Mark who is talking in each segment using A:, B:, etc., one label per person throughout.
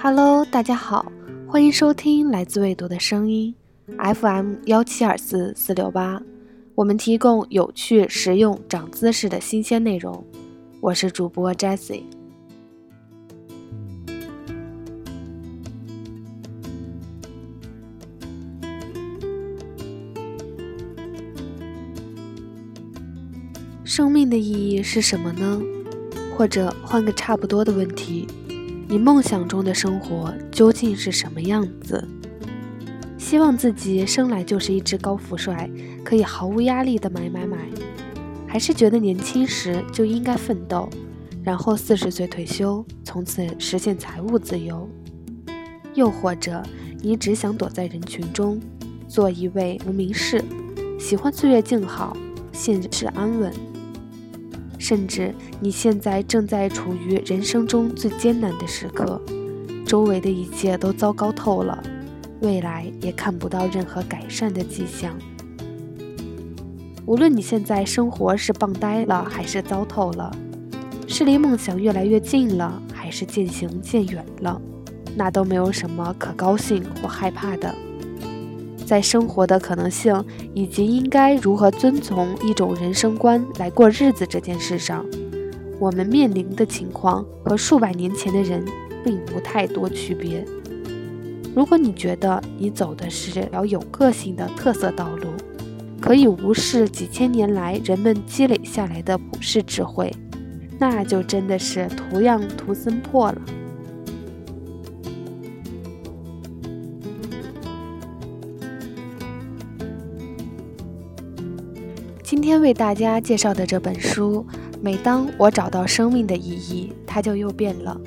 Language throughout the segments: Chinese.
A: Hello，大家好，欢迎收听来自未读的声音，FM 幺七二四四六八。我们提供有趣、实用、长姿势的新鲜内容。我是主播 Jessie。生命的意义是什么呢？或者换个差不多的问题，你梦想中的生活究竟是什么样子？希望自己生来就是一只高富帅，可以毫无压力的买买买，还是觉得年轻时就应该奋斗，然后四十岁退休，从此实现财务自由？又或者你只想躲在人群中，做一位无名氏，喜欢岁月静好，现实安稳？甚至你现在正在处于人生中最艰难的时刻，周围的一切都糟糕透了，未来也看不到任何改善的迹象。无论你现在生活是棒呆了还是糟透了，是离梦想越来越近了还是渐行渐远了，那都没有什么可高兴或害怕的。在生活的可能性以及应该如何遵从一种人生观来过日子这件事上，我们面临的情况和数百年前的人并无太多区别。如果你觉得你走的是条有个性的特色道路，可以无视几千年来人们积累下来的普世智慧，那就真的是图样图森破了。今天为大家介绍的这本书，每当我找到生命的意义，它就又变了，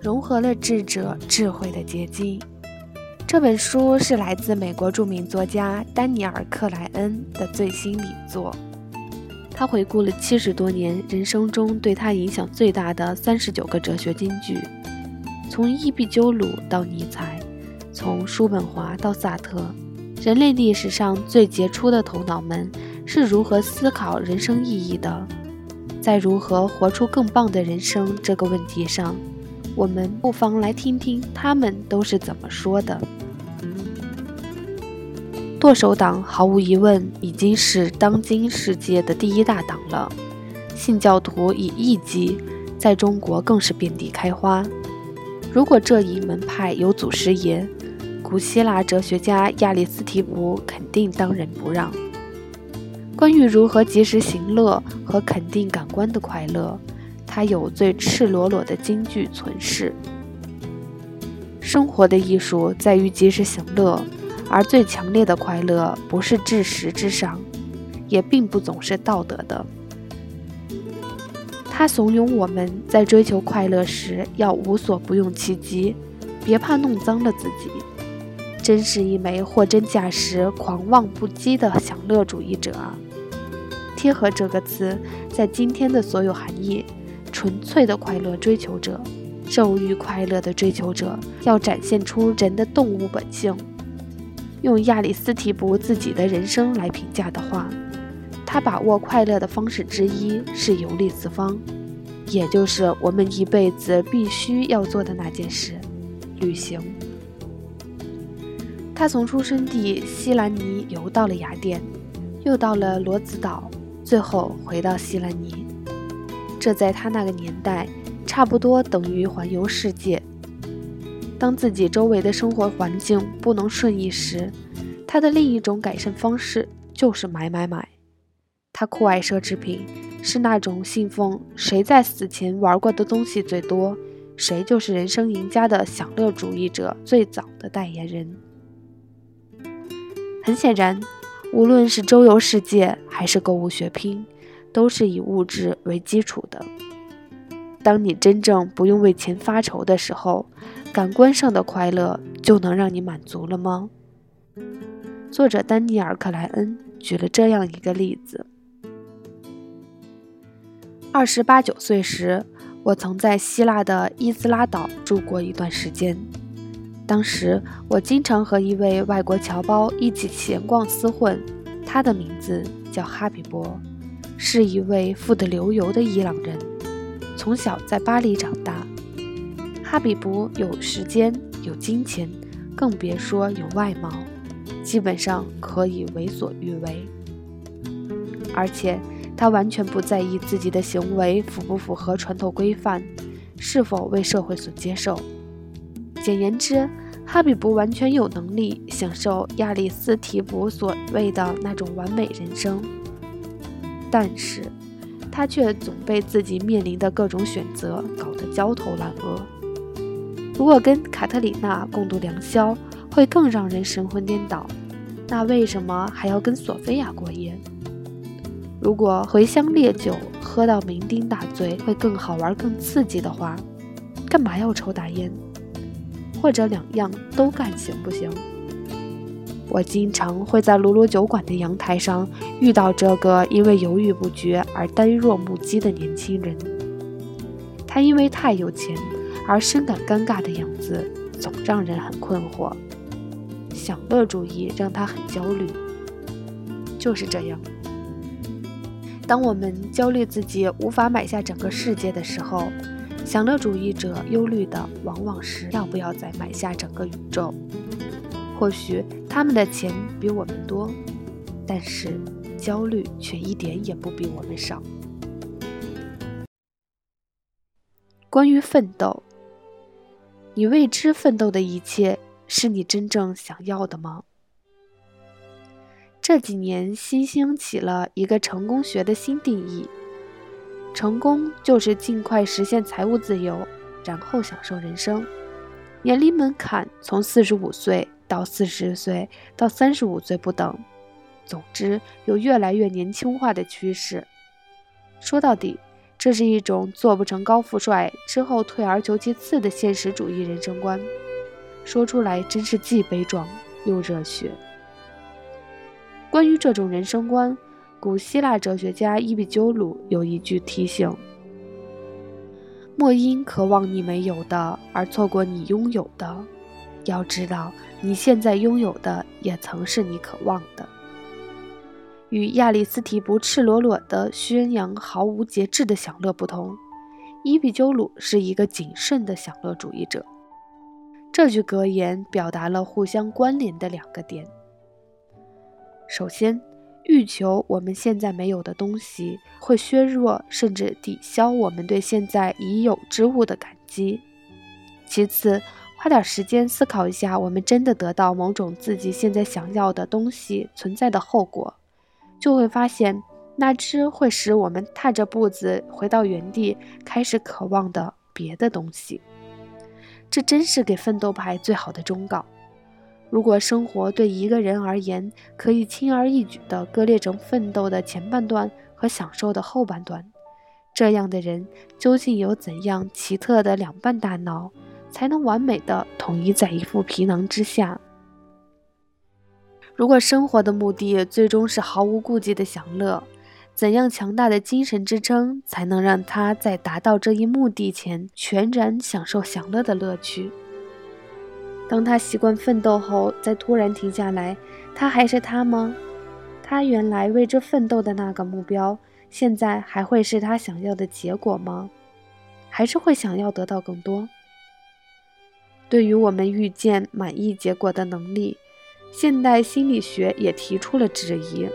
A: 融合了智者智慧的结晶。这本书是来自美国著名作家丹尼尔·克莱恩的最新力作。他回顾了七十多年人生中对他影响最大的三十九个哲学金句，从伊壁鸠鲁到尼采，从叔本华到萨特，人类历史上最杰出的头脑们。是如何思考人生意义的？在如何活出更棒的人生这个问题上，我们不妨来听听他们都是怎么说的。剁手党毫无疑问已经是当今世界的第一大党了，信教徒以异己，在中国更是遍地开花。如果这一门派有祖师爷，古希腊哲学家亚里斯提普肯定当仁不让。关于如何及时行乐和肯定感官的快乐，他有最赤裸裸的金句存世。生活的艺术在于及时行乐，而最强烈的快乐不是至实之上，也并不总是道德的。他怂恿我们在追求快乐时要无所不用其极，别怕弄脏了自己。真是一枚货真价实、狂妄不羁的享乐主义者！贴合这个词，在今天的所有含义，纯粹的快乐追求者，肉欲快乐的追求者，要展现出人的动物本性。用亚里斯提普自己的人生来评价的话，他把握快乐的方式之一是游历四方，也就是我们一辈子必须要做的那件事——旅行。他从出生地西兰尼游到了雅典，又到了罗子岛，最后回到西兰尼。这在他那个年代，差不多等于环游世界。当自己周围的生活环境不能顺意时，他的另一种改善方式就是买买买。他酷爱奢侈品，是那种信奉谁在死前玩过的东西最多，谁就是人生赢家的享乐主义者最早的代言人。很显然，无论是周游世界还是购物血拼，都是以物质为基础的。当你真正不用为钱发愁的时候，感官上的快乐就能让你满足了吗？作者丹尼尔·克莱恩举了这样一个例子：二十八九岁时，我曾在希腊的伊兹拉岛住过一段时间。当时我经常和一位外国侨胞一起闲逛厮混，他的名字叫哈比波，是一位富得流油的伊朗人，从小在巴黎长大。哈比卜有时间，有金钱，更别说有外貌，基本上可以为所欲为。而且他完全不在意自己的行为符不符合传统规范，是否为社会所接受。简言之，哈比不完全有能力享受亚里斯提普所谓的那种完美人生，但是他却总被自己面临的各种选择搞得焦头烂额。如果跟卡特里娜共度良宵会更让人神魂颠倒，那为什么还要跟索菲亚过夜？如果茴香烈酒喝到酩酊大醉会更好玩、更刺激的话，干嘛要抽大烟？或者两样都干行不行？我经常会在卢卢酒馆的阳台上遇到这个因为犹豫不决而呆若木鸡的年轻人。他因为太有钱而深感尴尬的样子，总让人很困惑。享乐主义让他很焦虑。就是这样。当我们焦虑自己无法买下整个世界的时候，享乐主义者忧虑的往往是要不要再买下整个宇宙。或许他们的钱比我们多，但是焦虑却一点也不比我们少。关于奋斗，你为之奋斗的一切，是你真正想要的吗？这几年新兴起了一个成功学的新定义：成功就是尽快实现财务自由，然后享受人生。年龄门槛从四十五岁到四十岁到三十五岁不等，总之有越来越年轻化的趋势。说到底，这是一种做不成高富帅之后退而求其次的现实主义人生观。说出来真是既悲壮又热血。关于这种人生观，古希腊哲学家伊壁鸠鲁有一句提醒：莫因渴望你没有的而错过你拥有的。要知道，你现在拥有的也曾是你渴望的。与亚里斯提不赤裸裸的宣扬毫无节制的享乐不同，伊壁鸠鲁是一个谨慎的享乐主义者。这句格言表达了互相关联的两个点。首先，欲求我们现在没有的东西，会削弱甚至抵消我们对现在已有之物的感激。其次，花点时间思考一下，我们真的得到某种自己现在想要的东西存在的后果，就会发现，那只会使我们踏着步子回到原地，开始渴望的别的东西。这真是给奋斗派最好的忠告。如果生活对一个人而言可以轻而易举地割裂成奋斗的前半段和享受的后半段，这样的人究竟有怎样奇特的两半大脑，才能完美的统一在一副皮囊之下？如果生活的目的最终是毫无顾忌的享乐，怎样强大的精神支撑才能让他在达到这一目的前全然享受享乐的乐趣？当他习惯奋斗后，再突然停下来，他还是他吗？他原来为之奋斗的那个目标，现在还会是他想要的结果吗？还是会想要得到更多？对于我们预见满意结果的能力，现代心理学也提出了质疑。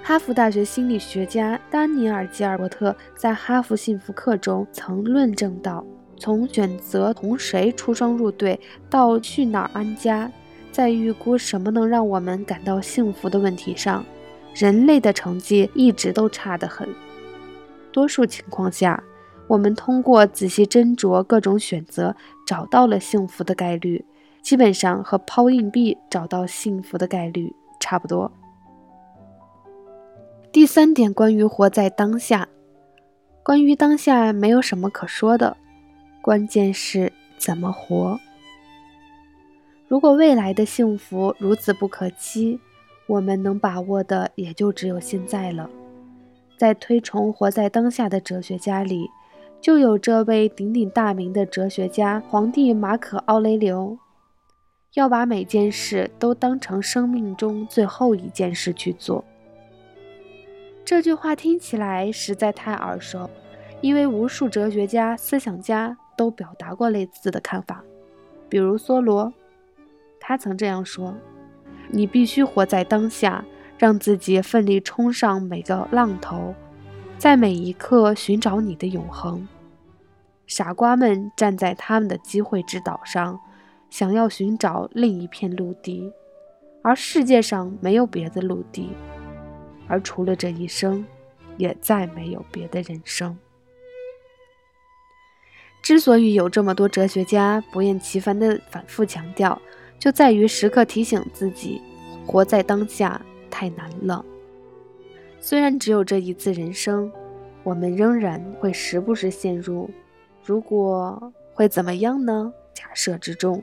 A: 哈佛大学心理学家丹尼尔·吉尔伯特在《哈佛幸福课》中曾论证到。从选择同谁出双入对到去哪儿安家，在预估什么能让我们感到幸福的问题上，人类的成绩一直都差得很。多数情况下，我们通过仔细斟酌各种选择找到了幸福的概率，基本上和抛硬币找到幸福的概率差不多。第三点，关于活在当下，关于当下没有什么可说的。关键是怎么活。如果未来的幸福如此不可期，我们能把握的也就只有现在了。在推崇活在当下的哲学家里，就有这位鼎鼎大名的哲学家——皇帝马可·奥雷留。要把每件事都当成生命中最后一件事去做。这句话听起来实在太耳熟。因为无数哲学家、思想家都表达过类似的看法，比如梭罗，他曾这样说：“你必须活在当下，让自己奋力冲上每个浪头，在每一刻寻找你的永恒。”傻瓜们站在他们的机会之岛上，想要寻找另一片陆地，而世界上没有别的陆地，而除了这一生，也再没有别的人生。之所以有这么多哲学家不厌其烦地反复强调，就在于时刻提醒自己，活在当下太难了。虽然只有这一次人生，我们仍然会时不时陷入“如果会怎么样呢”假设之中。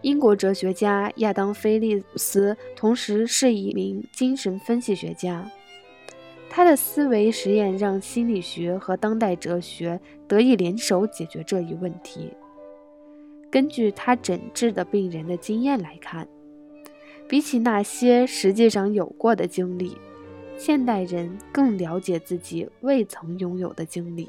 A: 英国哲学家亚当·菲利斯同时是一名精神分析学家。他的思维实验让心理学和当代哲学得以联手解决这一问题。根据他诊治的病人的经验来看，比起那些实际上有过的经历，现代人更了解自己未曾拥有的经历。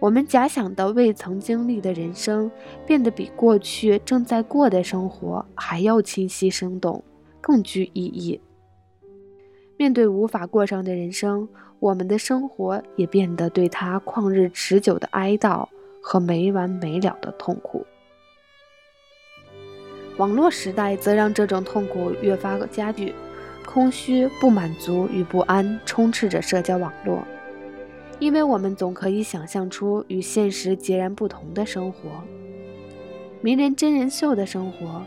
A: 我们假想的未曾经历的人生，变得比过去正在过的生活还要清晰生动，更具意义。面对无法过上的人生，我们的生活也变得对他旷日持久的哀悼和没完没了的痛苦。网络时代则让这种痛苦越发加剧，空虚、不满足与不安充斥着社交网络，因为我们总可以想象出与现实截然不同的生活，名人真人秀的生活，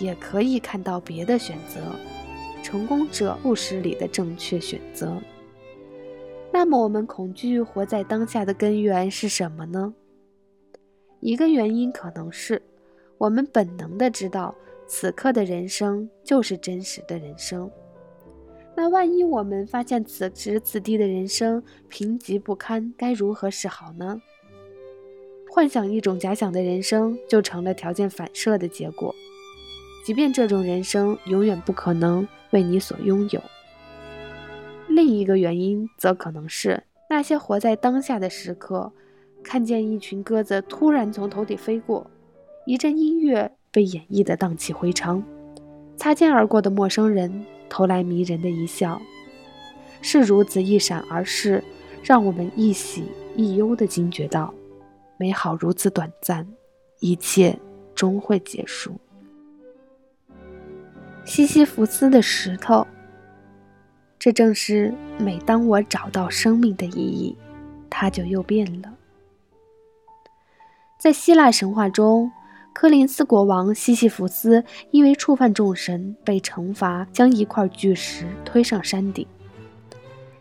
A: 也可以看到别的选择。成功者故事里的正确选择。那么，我们恐惧活在当下的根源是什么呢？一个原因可能是我们本能的知道此刻的人生就是真实的人生。那万一我们发现此时此地的人生贫瘠不堪，该如何是好呢？幻想一种假想的人生，就成了条件反射的结果，即便这种人生永远不可能。为你所拥有。另一个原因则可能是那些活在当下的时刻，看见一群鸽子突然从头顶飞过，一阵音乐被演绎的荡气回肠，擦肩而过的陌生人投来迷人的一笑，是如此一闪而逝，让我们一喜一忧的惊觉到，美好如此短暂，一切终会结束。西西弗斯的石头，这正是每当我找到生命的意义，它就又变了。在希腊神话中，科林斯国王西西弗斯因为触犯众神，被惩罚将一块巨石推上山顶，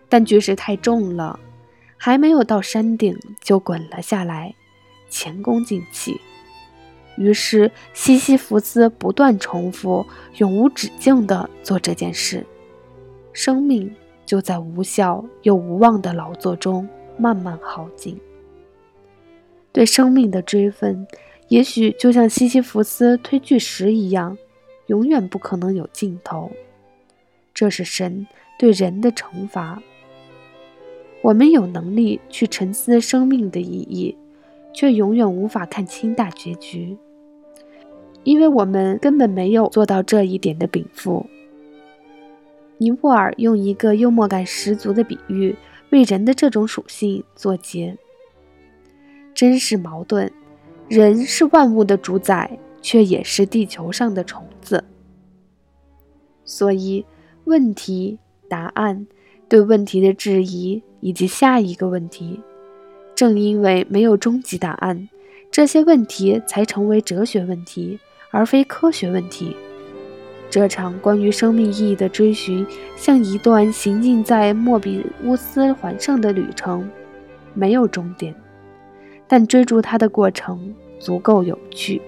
A: 但巨石太重了，还没有到山顶就滚了下来，前功尽弃。于是，西西弗斯不断重复、永无止境地做这件事，生命就在无效又无望的劳作中慢慢耗尽。对生命的追问，也许就像西西弗斯推巨石一样，永远不可能有尽头。这是神对人的惩罚。我们有能力去沉思生命的意义。却永远无法看清大结局，因为我们根本没有做到这一点的禀赋。尼泊尔用一个幽默感十足的比喻为人的这种属性作结，真是矛盾。人是万物的主宰，却也是地球上的虫子。所以，问题、答案、对问题的质疑以及下一个问题。正因为没有终极答案，这些问题才成为哲学问题，而非科学问题。这场关于生命意义的追寻，像一段行进在莫比乌斯环上的旅程，没有终点，但追逐它的过程足够有趣。